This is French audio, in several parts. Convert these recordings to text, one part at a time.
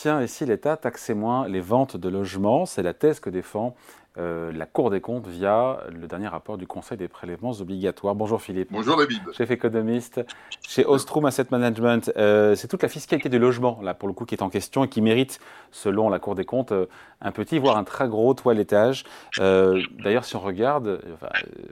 Tiens, et si l'État taxait moins les ventes de logements? C'est la thèse que défend euh, la Cour des comptes via le dernier rapport du Conseil des prélèvements obligatoires. Bonjour Philippe. Bonjour David. Chef économiste chez Ostrom Asset Management. Euh, c'est toute la fiscalité du logement, là, pour le coup, qui est en question et qui mérite, selon la Cour des comptes, euh, un petit, voire un très gros toilettage. D'ailleurs, si on regarde,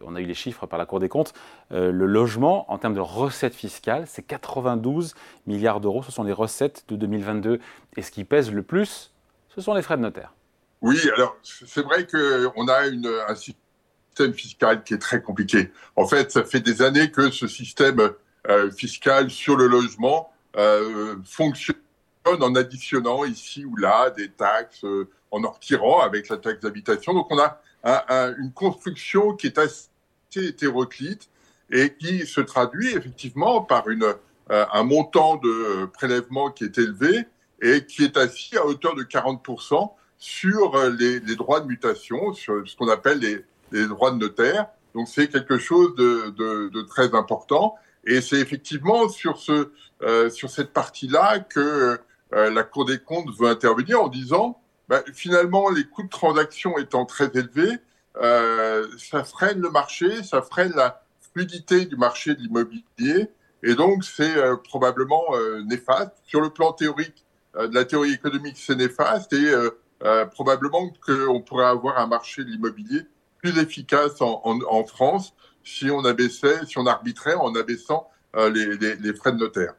on a eu les chiffres par la Cour des comptes, le logement, en termes de recettes fiscales, c'est 92 milliards d'euros. Ce sont les recettes de 2022. Et ce qui pèse le plus, ce sont les frais de notaire. Oui, alors c'est vrai qu'on a une, un système fiscal qui est très compliqué. En fait, ça fait des années que ce système euh, fiscal sur le logement euh, fonctionne en additionnant ici ou là des taxes, euh, en en retirant avec la taxe d'habitation. Donc on a une construction qui est assez hétéroclite et qui se traduit effectivement par une, un montant de prélèvement qui est élevé et qui est assis à hauteur de 40% sur euh, les, droits de mutation, sur ce qu'on appelle les, droits de notaire. Donc c'est quelque chose de, très important. Et c'est effectivement sur, ce, euh, sur cette partie-là que euh, la Cour des comptes veut intervenir en disant, bah, finalement, les coûts de transaction étant très élevés, ça freine le marché, ça freine la fluidité du marché de l'immobilier. Et donc, c'est probablement néfaste. Sur le plan théorique, de la théorie économique, c'est néfaste. Et euh, probablement qu'on pourrait avoir un marché de l'immobilier plus efficace en, France si on abaissait, si on arbitrait en abaissant euh, les, frais de notaire.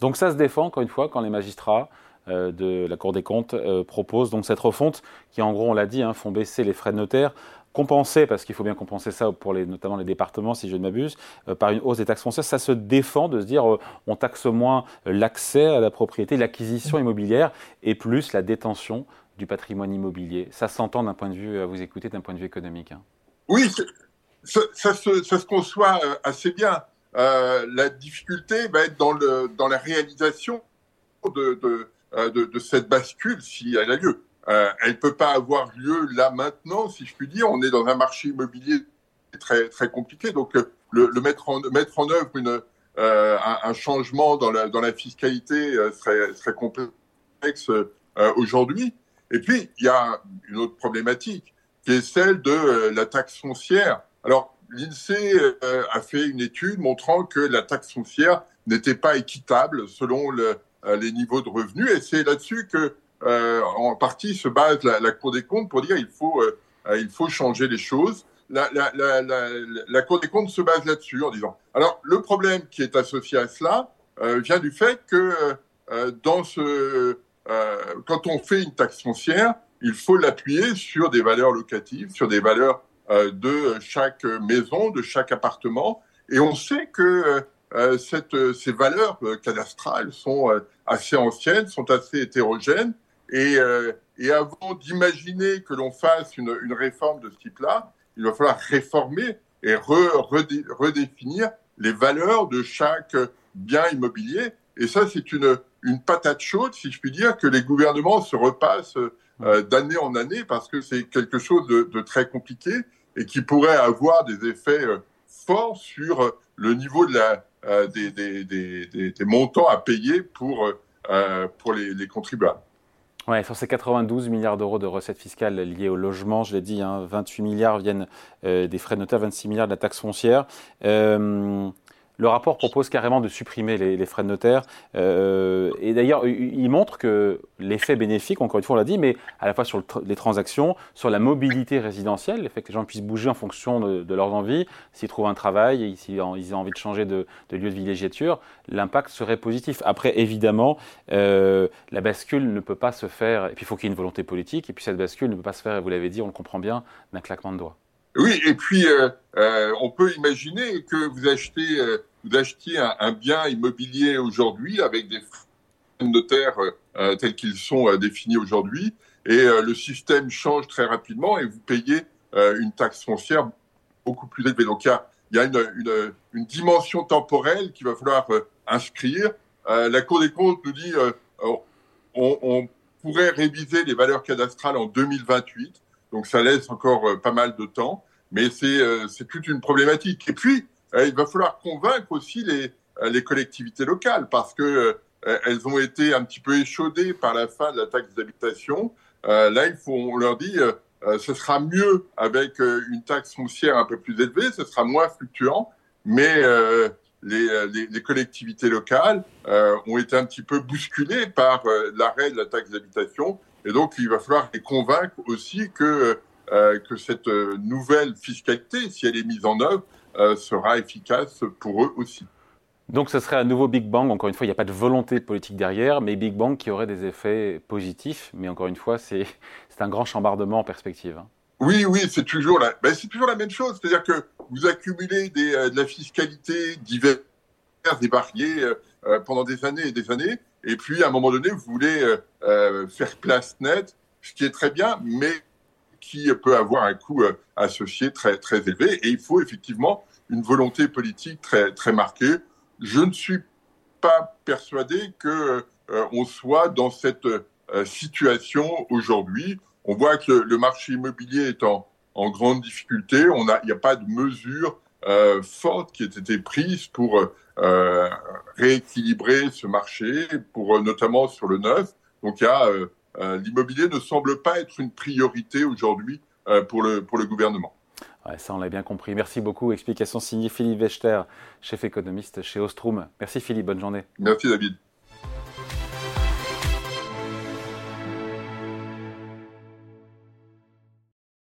Donc ça se défend, encore une fois, quand les magistrats euh, de la Cour des comptes proposent donc cette refonte qui, en gros, on l'a dit, hein, font baisser les frais de notaire, compenser, parce qu'il faut bien compenser ça pour les, notamment les départements, si je ne m'abuse, par une hausse des taxes foncières, ça se défend de se dire on taxe moins l'accès à la propriété, l'acquisition immobilière, et plus la détention du patrimoine immobilier. Ça s'entend d'un point de vue, à vous écouter, d'un point de vue économique. Hein. Oui, ça, se, conçoit euh, assez bien. Euh, la difficulté va être dans, le, dans la réalisation de, de, euh, de, cette bascule, si elle a lieu. Elle ne peut pas avoir lieu là maintenant, si je puis dire. On est dans un marché immobilier très, très compliqué. Donc, le, mettre, en, mettre en œuvre une, un, changement dans la, dans la fiscalité serait, serait complexe aujourd'hui. Et puis, il y a une autre problématique qui est celle de euh, la taxe foncière. Alors, l'INSEE euh, a fait une étude montrant que la taxe foncière n'était pas équitable selon le, euh, les niveaux de revenus. Et c'est là-dessus que, en partie, se base la, Cour des comptes pour dire il faut, il faut changer les choses. La, Cour des comptes se base là-dessus en disant. Alors, le problème qui est associé à cela vient du fait que dans ce euh, quand on fait une taxe foncière, il faut l'appuyer sur des valeurs locatives, sur des valeurs euh, de chaque maison, de chaque appartement. Et on sait que euh, ces valeurs cadastrales sont assez anciennes, sont assez hétérogènes. Et, et avant d'imaginer que l'on fasse une, une, réforme de ce type-là, il va falloir réformer et redéfinir les valeurs de chaque bien immobilier. Et ça, c'est une, une patate chaude, si je puis dire, que les gouvernements se repassent euh, d'année en année parce que c'est quelque chose de, très compliqué et qui pourrait avoir des effets euh, forts sur euh, le niveau de la, des, des, des, montants à payer pour, pour les, les contribuables. Ouais, sur ces 92 milliards d'euros de recettes fiscales liées au logement, je l'ai dit, hein, 28 milliards viennent des frais de notaire, 26 milliards de la taxe foncière. Le rapport propose carrément de supprimer les, frais de notaire. Euh, et d'ailleurs, il montre que l'effet bénéfique, encore une fois, on l'a dit, mais à la fois sur les transactions, sur la mobilité résidentielle, le fait que les gens puissent bouger en fonction de, leurs envies, s'ils trouvent un travail, s'ils ont envie de changer de, lieu de villégiature, l'impact serait positif. Après, évidemment, euh, la bascule ne peut pas se faire, et puis il faut qu'il y ait une volonté politique, et puis cette bascule ne peut pas se faire, et vous l'avez dit, on le comprend bien, d'un claquement de doigts. Oui, et puis euh, on peut imaginer que vous achetez, vous achetiez un, bien immobilier aujourd'hui avec des frais de notaire tels qu'ils sont définis aujourd'hui, et le système change très rapidement et vous payez une taxe foncière beaucoup plus élevée. Donc il y a, une, dimension temporelle qu'il va falloir inscrire. la Cour des comptes nous dit on, on pourrait réviser les valeurs cadastrales en 2028. Donc ça laisse encore pas mal de temps mais euh, c'est toute une problématique. Et puis, euh, il va falloir convaincre aussi les, euh, les collectivités locales, parce que elles ont été un petit peu échaudées par la fin de la taxe d'habitation. là, il faut, on leur dit, ce sera mieux avec une taxe foncière un peu plus élevée, ce sera moins fluctuant, mais les, les, collectivités locales ont été un petit peu bousculées par l'arrêt de la taxe d'habitation. Et donc, il va falloir les convaincre aussi que, que cette nouvelle fiscalité, si elle est mise en œuvre, sera efficace pour eux aussi. Donc ce serait un nouveau Big Bang. Encore une fois, il n'y a pas de volonté politique derrière, mais Big Bang qui aurait des effets positifs. Mais encore une fois, c'est un grand chambardement en perspective. Hein. Oui, oui, c'est toujours, la, ben, toujours la même chose. C'est-à-dire que vous accumulez des, euh, de la fiscalité diverse et variée euh, euh, pendant des années et des années. Et puis, à un moment donné, vous voulez faire place nette, ce qui est très bien, mais qui peut avoir un coût associé très, très élevé. Et il faut effectivement une volonté politique très, très marquée je ne suis pas persuadé que euh, on soit dans cette euh, situation aujourd'hui. On voit que le, marché immobilier est en, grande difficulté. Il n'y a pas de mesures euh, fortes qui aient été prises pour euh, rééquilibrer ce marché, pour notamment sur le neuf. Donc, l'immobilier ne semble pas être une priorité aujourd'hui pour le pour le gouvernement ça, on l'a bien compris. Merci beaucoup. Explication signée Philippe Wechter, chef économiste chez Ostrom. Merci Philippe, bonne journée. Merci David.